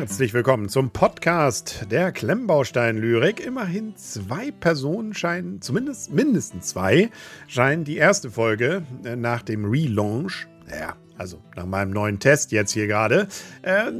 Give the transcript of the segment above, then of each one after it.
Herzlich willkommen zum Podcast der Klemmbaustein-Lyrik. Immerhin zwei Personen scheinen, zumindest mindestens zwei, scheinen die erste Folge äh, nach dem Relaunch, ja, also nach meinem neuen Test jetzt hier gerade, äh,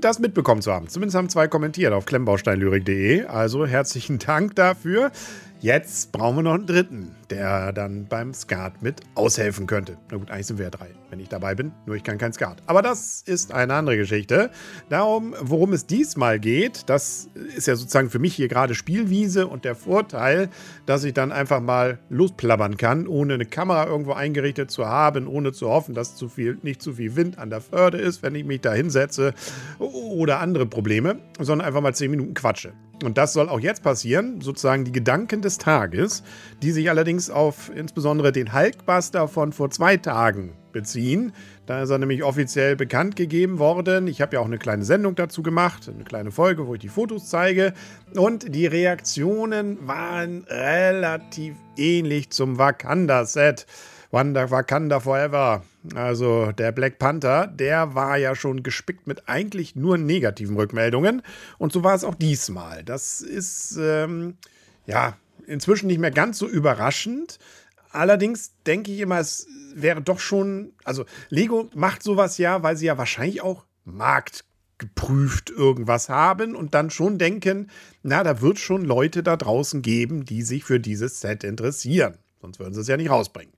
das mitbekommen zu haben. Zumindest haben zwei kommentiert auf klemmbausteinlyrik.de. Also herzlichen Dank dafür. Jetzt brauchen wir noch einen dritten, der dann beim Skat mit aushelfen könnte. Na gut, eigentlich sind wir ja drei, wenn ich dabei bin. Nur ich kann kein Skat. Aber das ist eine andere Geschichte. Darum, worum es diesmal geht, das ist ja sozusagen für mich hier gerade Spielwiese und der Vorteil, dass ich dann einfach mal losplappern kann, ohne eine Kamera irgendwo eingerichtet zu haben, ohne zu hoffen, dass zu viel, nicht zu viel Wind an der Förde ist, wenn ich mich da hinsetze oder andere Probleme, sondern einfach mal zehn Minuten quatsche. Und das soll auch jetzt passieren, sozusagen die Gedanken des Tages, die sich allerdings auf insbesondere den Hulkbuster von vor zwei Tagen beziehen. Da ist er nämlich offiziell bekannt gegeben worden. Ich habe ja auch eine kleine Sendung dazu gemacht, eine kleine Folge, wo ich die Fotos zeige. Und die Reaktionen waren relativ ähnlich zum Wakanda-Set. Wanda Wakanda Forever. Also der Black Panther, der war ja schon gespickt mit eigentlich nur negativen Rückmeldungen. Und so war es auch diesmal. Das ist, ähm, ja, inzwischen nicht mehr ganz so überraschend. Allerdings denke ich immer, es wäre doch schon, also Lego macht sowas ja, weil sie ja wahrscheinlich auch marktgeprüft irgendwas haben und dann schon denken, na, da wird schon Leute da draußen geben, die sich für dieses Set interessieren. Sonst würden sie es ja nicht rausbringen.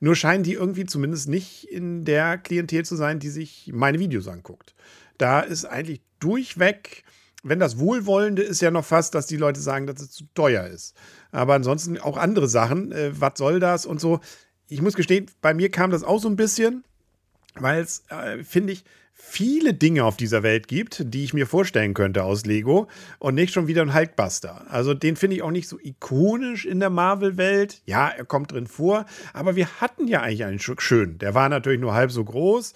Nur scheinen die irgendwie zumindest nicht in der Klientel zu sein, die sich meine Videos anguckt. Da ist eigentlich durchweg, wenn das Wohlwollende ist ja noch fast, dass die Leute sagen, dass es zu teuer ist. Aber ansonsten auch andere Sachen, äh, was soll das und so. Ich muss gestehen, bei mir kam das auch so ein bisschen, weil es, äh, finde ich, viele Dinge auf dieser Welt gibt, die ich mir vorstellen könnte aus Lego und nicht schon wieder ein Hulkbuster. Also den finde ich auch nicht so ikonisch in der Marvel-Welt. Ja, er kommt drin vor, aber wir hatten ja eigentlich einen schön. Der war natürlich nur halb so groß.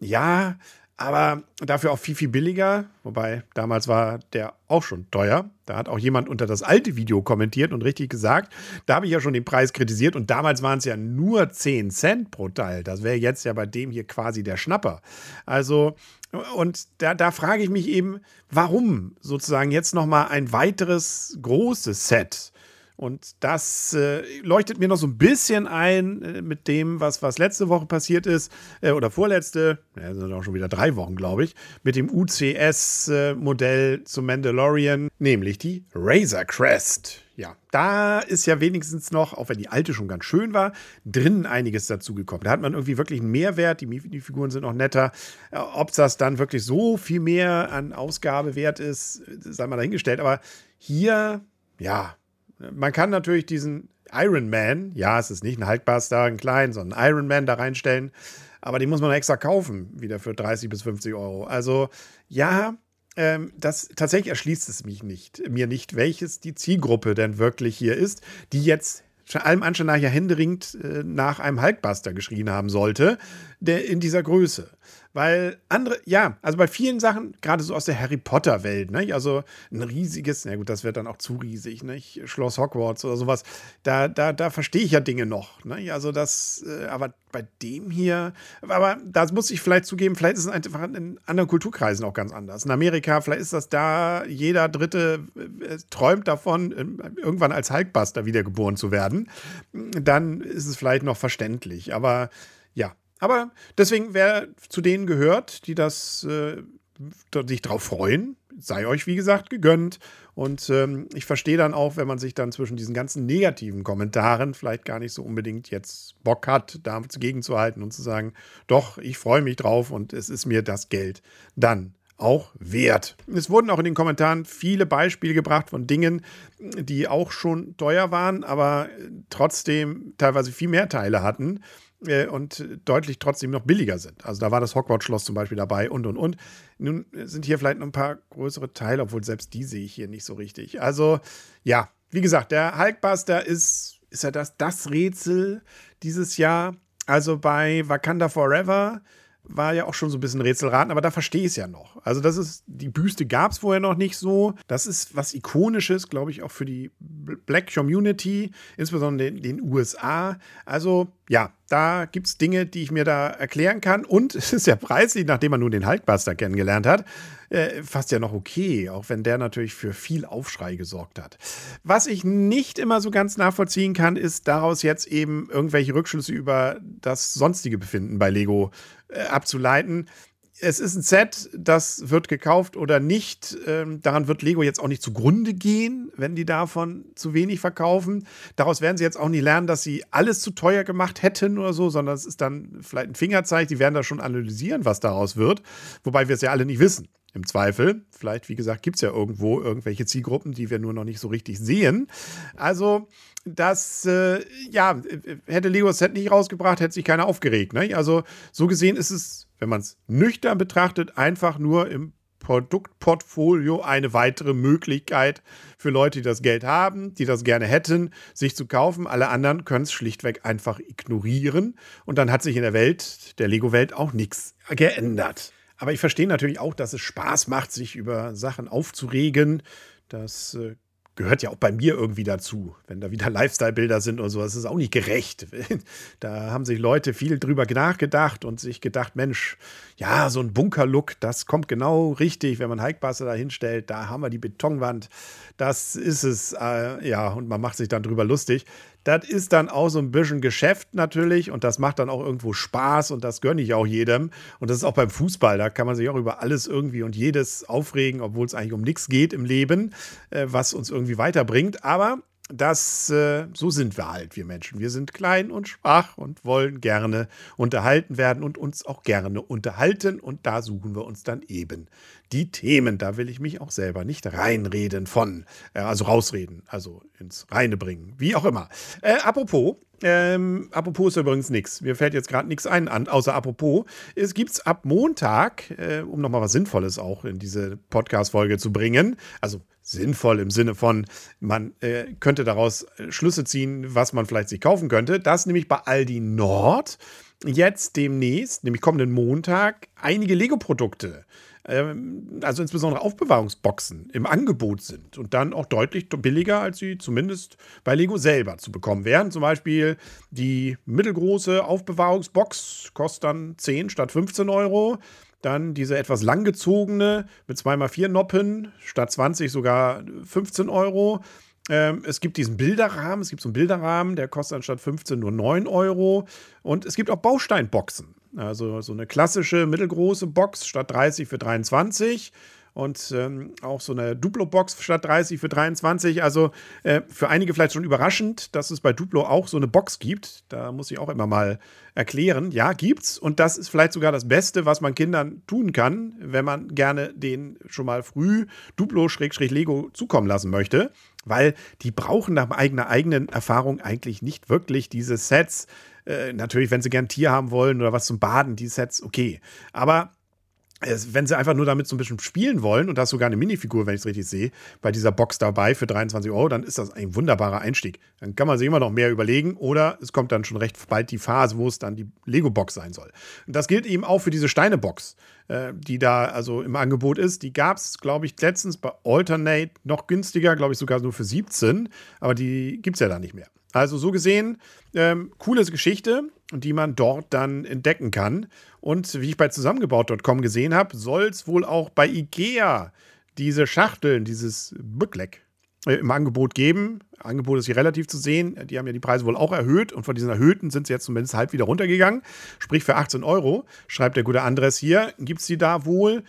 Ja, aber dafür auch viel, viel billiger. Wobei damals war der auch schon teuer. Da hat auch jemand unter das alte Video kommentiert und richtig gesagt, da habe ich ja schon den Preis kritisiert und damals waren es ja nur 10 Cent pro Teil. Das wäre jetzt ja bei dem hier quasi der Schnapper. Also, und da, da frage ich mich eben, warum sozusagen jetzt nochmal ein weiteres großes Set? Und das äh, leuchtet mir noch so ein bisschen ein äh, mit dem, was, was letzte Woche passiert ist, äh, oder vorletzte, ja, sind auch schon wieder drei Wochen, glaube ich, mit dem UCS-Modell zum Mandalorian, nämlich die Razor Crest. Ja, da ist ja wenigstens noch, auch wenn die alte schon ganz schön war, drinnen einiges dazugekommen. Da hat man irgendwie wirklich einen Mehrwert, die, die Figuren sind auch netter. Äh, Ob das dann wirklich so viel mehr an Ausgabe wert ist, sei mal dahingestellt. Aber hier, ja, man kann natürlich diesen Iron Man, ja, es ist nicht ein Hulkbuster, ein klein, sondern ein Iron Man da reinstellen, aber den muss man extra kaufen, wieder für 30 bis 50 Euro. Also ja, ähm, das tatsächlich erschließt es mich nicht, mir nicht, welches die Zielgruppe denn wirklich hier ist, die jetzt allem Anschein nach ja händeringend äh, nach einem Hulkbuster geschrien haben sollte, der in dieser Größe. Weil andere, ja, also bei vielen Sachen, gerade so aus der Harry Potter-Welt, ne, also ein riesiges, na gut, das wird dann auch zu riesig, ne, Schloss Hogwarts oder sowas, da, da, da verstehe ich ja Dinge noch, ne, also das, äh, aber bei dem hier, aber da muss ich vielleicht zugeben, vielleicht ist es einfach in anderen Kulturkreisen auch ganz anders. In Amerika, vielleicht ist das da, jeder Dritte äh, träumt davon, äh, irgendwann als Hulkbuster wiedergeboren zu werden. Dann ist es vielleicht noch verständlich, aber aber deswegen, wer zu denen gehört, die das äh, sich drauf freuen, sei euch wie gesagt gegönnt. Und ähm, ich verstehe dann auch, wenn man sich dann zwischen diesen ganzen negativen Kommentaren vielleicht gar nicht so unbedingt jetzt Bock hat, dagegen zu halten und zu sagen, doch, ich freue mich drauf und es ist mir das Geld dann auch wert. Es wurden auch in den Kommentaren viele Beispiele gebracht von Dingen, die auch schon teuer waren, aber trotzdem teilweise viel mehr Teile hatten äh, und deutlich trotzdem noch billiger sind. Also da war das Hogwarts-Schloss zum Beispiel dabei und und und. Nun sind hier vielleicht noch ein paar größere Teile, obwohl selbst die sehe ich hier nicht so richtig. Also ja, wie gesagt, der Hulkbuster ist, ist ja das, das Rätsel dieses Jahr. Also bei Wakanda Forever war ja auch schon so ein bisschen Rätselraten, aber da verstehe ich es ja noch. Also das ist, die Büste gab es vorher noch nicht so. Das ist was Ikonisches, glaube ich, auch für die Black Community, insbesondere in den USA. Also ja, da gibt es Dinge, die ich mir da erklären kann. Und es ist ja preislich, nachdem man nun den Hulkbuster kennengelernt hat, äh, fast ja noch okay, auch wenn der natürlich für viel Aufschrei gesorgt hat. Was ich nicht immer so ganz nachvollziehen kann, ist daraus jetzt eben irgendwelche Rückschlüsse über das sonstige Befinden bei Lego äh, abzuleiten es ist ein Set, das wird gekauft oder nicht. Ähm, daran wird Lego jetzt auch nicht zugrunde gehen, wenn die davon zu wenig verkaufen. Daraus werden sie jetzt auch nicht lernen, dass sie alles zu teuer gemacht hätten oder so, sondern es ist dann vielleicht ein Fingerzeig. Die werden da schon analysieren, was daraus wird. Wobei wir es ja alle nicht wissen. Im Zweifel. Vielleicht, wie gesagt, gibt es ja irgendwo irgendwelche Zielgruppen, die wir nur noch nicht so richtig sehen. Also, das, äh, ja, hätte Lego Set nicht rausgebracht, hätte sich keiner aufgeregt. Ne? Also, so gesehen ist es wenn man es nüchtern betrachtet, einfach nur im Produktportfolio eine weitere Möglichkeit für Leute, die das Geld haben, die das gerne hätten, sich zu kaufen. Alle anderen können es schlichtweg einfach ignorieren. Und dann hat sich in der Welt, der Lego-Welt, auch nichts geändert. Aber ich verstehe natürlich auch, dass es Spaß macht, sich über Sachen aufzuregen. Das äh, gehört ja auch bei mir irgendwie dazu. Wenn da wieder Lifestyle-Bilder sind oder so, das ist auch nicht gerecht. Da haben sich Leute viel drüber nachgedacht und sich gedacht, Mensch, ja, so ein Bunker-Look, das kommt genau richtig, wenn man Hikebusser da hinstellt, da haben wir die Betonwand, das ist es, äh, ja, und man macht sich dann drüber lustig. Das ist dann auch so ein bisschen Geschäft natürlich und das macht dann auch irgendwo Spaß und das gönne ich auch jedem. Und das ist auch beim Fußball, da kann man sich auch über alles irgendwie und jedes aufregen, obwohl es eigentlich um nichts geht im Leben, äh, was uns irgendwie weiterbringt. Aber das, äh, so sind wir halt, wir Menschen. Wir sind klein und schwach und wollen gerne unterhalten werden und uns auch gerne unterhalten. Und da suchen wir uns dann eben die Themen. Da will ich mich auch selber nicht reinreden von, äh, also rausreden, also ins Reine bringen, wie auch immer. Äh, apropos, ähm, apropos ist übrigens nichts. Mir fällt jetzt gerade nichts ein, an, außer apropos. Es gibt es ab Montag, äh, um nochmal was Sinnvolles auch in diese Podcast-Folge zu bringen. Also sinnvoll im Sinne von, man äh, könnte daraus äh, Schlüsse ziehen, was man vielleicht sich kaufen könnte. Das nämlich bei Aldi Nord jetzt demnächst, nämlich kommenden Montag, einige Lego-Produkte ähm, also insbesondere Aufbewahrungsboxen im Angebot sind und dann auch deutlich billiger, als sie zumindest bei Lego selber zu bekommen wären. Zum Beispiel die mittelgroße Aufbewahrungsbox kostet dann 10 statt 15 Euro. Dann diese etwas langgezogene mit 2x4 Noppen statt 20 sogar 15 Euro. Ähm, es gibt diesen Bilderrahmen, es gibt so einen Bilderrahmen, der kostet anstatt 15 nur 9 Euro. Und es gibt auch Bausteinboxen. Also so eine klassische mittelgroße Box statt 30 für 23 und ähm, auch so eine Duplo-Box statt 30 für 23. Also äh, für einige vielleicht schon überraschend, dass es bei Duplo auch so eine Box gibt. Da muss ich auch immer mal erklären. Ja, gibt's. Und das ist vielleicht sogar das Beste, was man Kindern tun kann, wenn man gerne den schon mal früh Duplo-Lego zukommen lassen möchte. Weil die brauchen nach eigener eigenen Erfahrung eigentlich nicht wirklich diese Sets. Äh, natürlich, wenn sie gern ein Tier haben wollen oder was zum Baden, die Sets, okay. Aber wenn sie einfach nur damit so ein bisschen spielen wollen und da ist sogar eine Minifigur, wenn ich es richtig sehe, bei dieser Box dabei für 23 Euro, dann ist das ein wunderbarer Einstieg. Dann kann man sich immer noch mehr überlegen oder es kommt dann schon recht bald die Phase, wo es dann die Lego-Box sein soll. Und das gilt eben auch für diese Steine-Box, äh, die da also im Angebot ist. Die gab es, glaube ich, letztens bei Alternate noch günstiger, glaube ich sogar nur für 17, aber die gibt es ja da nicht mehr. Also so gesehen, ähm, coole Geschichte, die man dort dann entdecken kann. Und wie ich bei zusammengebaut.com gesehen habe, soll es wohl auch bei IKEA diese Schachteln, dieses Bückleck äh, im Angebot geben. Angebot ist hier relativ zu sehen. Die haben ja die Preise wohl auch erhöht und von diesen erhöhten sind sie jetzt zumindest halb wieder runtergegangen. Sprich für 18 Euro, schreibt der gute Andres hier, gibt es die da wohl.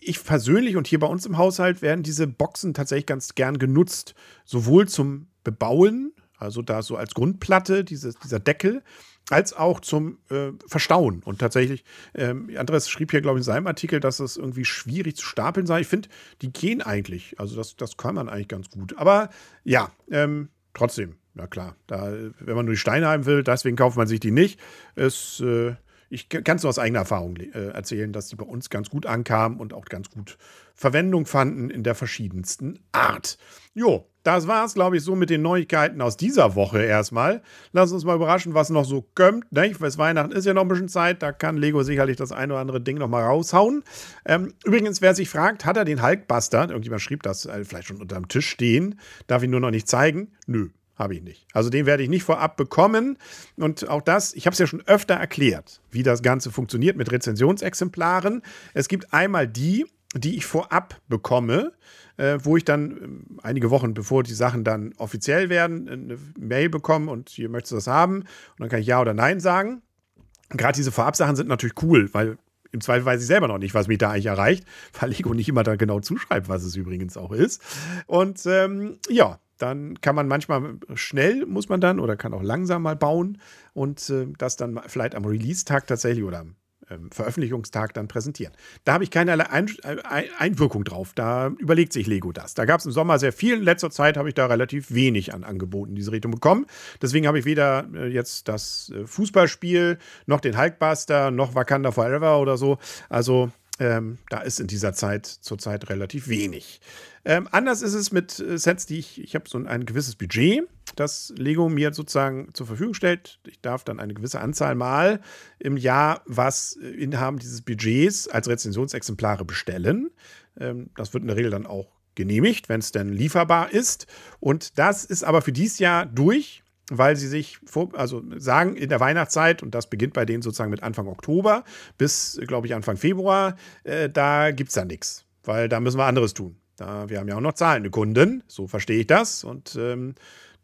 Ich persönlich und hier bei uns im Haushalt werden diese Boxen tatsächlich ganz gern genutzt. Sowohl zum Bebauen, also da so als Grundplatte, dieses, dieser Deckel, als auch zum äh, Verstauen. Und tatsächlich, ähm, Andres schrieb hier, glaube ich, in seinem Artikel, dass es irgendwie schwierig zu stapeln sei. Ich finde, die gehen eigentlich. Also das, das kann man eigentlich ganz gut. Aber ja, ähm, trotzdem, na klar, da, wenn man nur die Steine haben will, deswegen kauft man sich die nicht. Es, äh, ich kann es nur aus eigener Erfahrung äh, erzählen, dass die bei uns ganz gut ankamen und auch ganz gut Verwendung fanden in der verschiedensten Art. Jo, das war's, glaube ich, so mit den Neuigkeiten aus dieser Woche erstmal. Lass uns mal überraschen, was noch so kommt. Ne? Bis Weihnachten ist ja noch ein bisschen Zeit. Da kann Lego sicherlich das ein oder andere Ding noch mal raushauen. Ähm, übrigens, wer sich fragt, hat er den Hulkbuster, irgendjemand schrieb das, äh, vielleicht schon unterm Tisch stehen, darf ihn nur noch nicht zeigen? Nö, habe ich nicht. Also den werde ich nicht vorab bekommen. Und auch das, ich habe es ja schon öfter erklärt, wie das Ganze funktioniert mit Rezensionsexemplaren. Es gibt einmal die, die ich vorab bekomme, äh, wo ich dann äh, einige Wochen bevor die Sachen dann offiziell werden, eine Mail bekomme und hier möchtest du das haben. Und dann kann ich Ja oder Nein sagen. Gerade diese Vorabsachen sind natürlich cool, weil im Zweifel weiß ich selber noch nicht, was mich da eigentlich erreicht, weil Lego nicht immer da genau zuschreibt, was es übrigens auch ist. Und ähm, ja, dann kann man manchmal schnell, muss man dann, oder kann auch langsam mal bauen und äh, das dann vielleicht am Release-Tag tatsächlich oder am ähm, Veröffentlichungstag dann präsentieren. Da habe ich keinerlei Ein Einwirkung drauf. Da überlegt sich Lego das. Da gab es im Sommer sehr viel. In letzter Zeit habe ich da relativ wenig an Angeboten in diese Richtung bekommen. Deswegen habe ich weder äh, jetzt das äh, Fußballspiel, noch den Hulkbuster, noch Wakanda Forever oder so. Also ähm, da ist in dieser Zeit zurzeit relativ wenig. Ähm, anders ist es mit äh, Sets, die ich, ich habe so ein, ein, gewisses Budget, das Lego mir sozusagen zur Verfügung stellt. Ich darf dann eine gewisse Anzahl Mal im Jahr was äh, Inhaben dieses Budgets als Rezensionsexemplare bestellen. Ähm, das wird in der Regel dann auch genehmigt, wenn es denn lieferbar ist. Und das ist aber für dieses Jahr durch weil sie sich vor, also sagen in der Weihnachtszeit, und das beginnt bei denen sozusagen mit Anfang Oktober bis, glaube ich, Anfang Februar, äh, da gibt es da nichts, weil da müssen wir anderes tun. Da, wir haben ja auch noch zahlende Kunden, so verstehe ich das. Und ähm,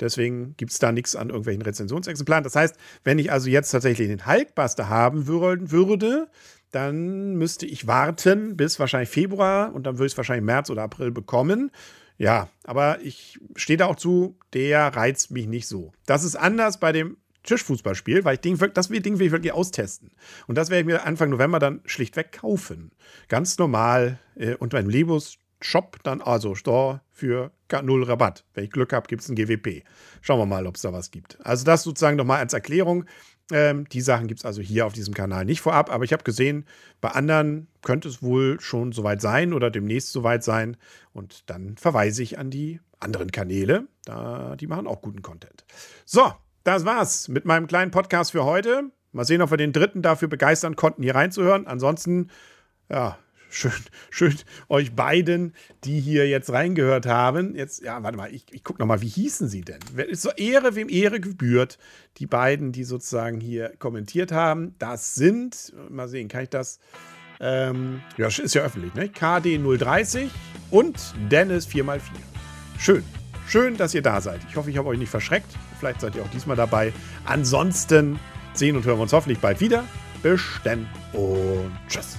deswegen gibt es da nichts an irgendwelchen Rezensionsexemplaren. Das heißt, wenn ich also jetzt tatsächlich den Hulkbuster haben würde, dann müsste ich warten bis wahrscheinlich Februar und dann würde ich es wahrscheinlich März oder April bekommen. Ja, aber ich stehe da auch zu, der reizt mich nicht so. Das ist anders bei dem Tischfußballspiel, weil ich Ding, das Ding will ich wirklich austesten. Und das werde ich mir Anfang November dann schlichtweg kaufen. Ganz normal äh, unter meinem Lebus Shop dann also Store für null Rabatt. Wenn ich Glück habe, gibt es ein GWP. Schauen wir mal, ob es da was gibt. Also das sozusagen nochmal als Erklärung. Ähm, die Sachen gibt es also hier auf diesem Kanal nicht vorab, aber ich habe gesehen, bei anderen könnte es wohl schon soweit sein oder demnächst soweit sein. Und dann verweise ich an die anderen Kanäle. Da, die machen auch guten Content. So, das war's mit meinem kleinen Podcast für heute. Mal sehen, ob wir den dritten dafür begeistern konnten, hier reinzuhören. Ansonsten, ja, schön, schön euch beiden, die hier jetzt reingehört haben. Jetzt, ja, warte mal, ich, ich gucke nochmal, wie hießen sie denn? Ist so Ehre, wem Ehre gebührt. Die beiden, die sozusagen hier kommentiert haben, das sind, mal sehen, kann ich das, ähm, ja, ist ja öffentlich, ne? KD030 und Dennis 4x4. Schön. Schön, dass ihr da seid. Ich hoffe, ich habe euch nicht verschreckt. Vielleicht seid ihr auch diesmal dabei. Ansonsten sehen und hören wir uns hoffentlich bald wieder. Bis dann und tschüss.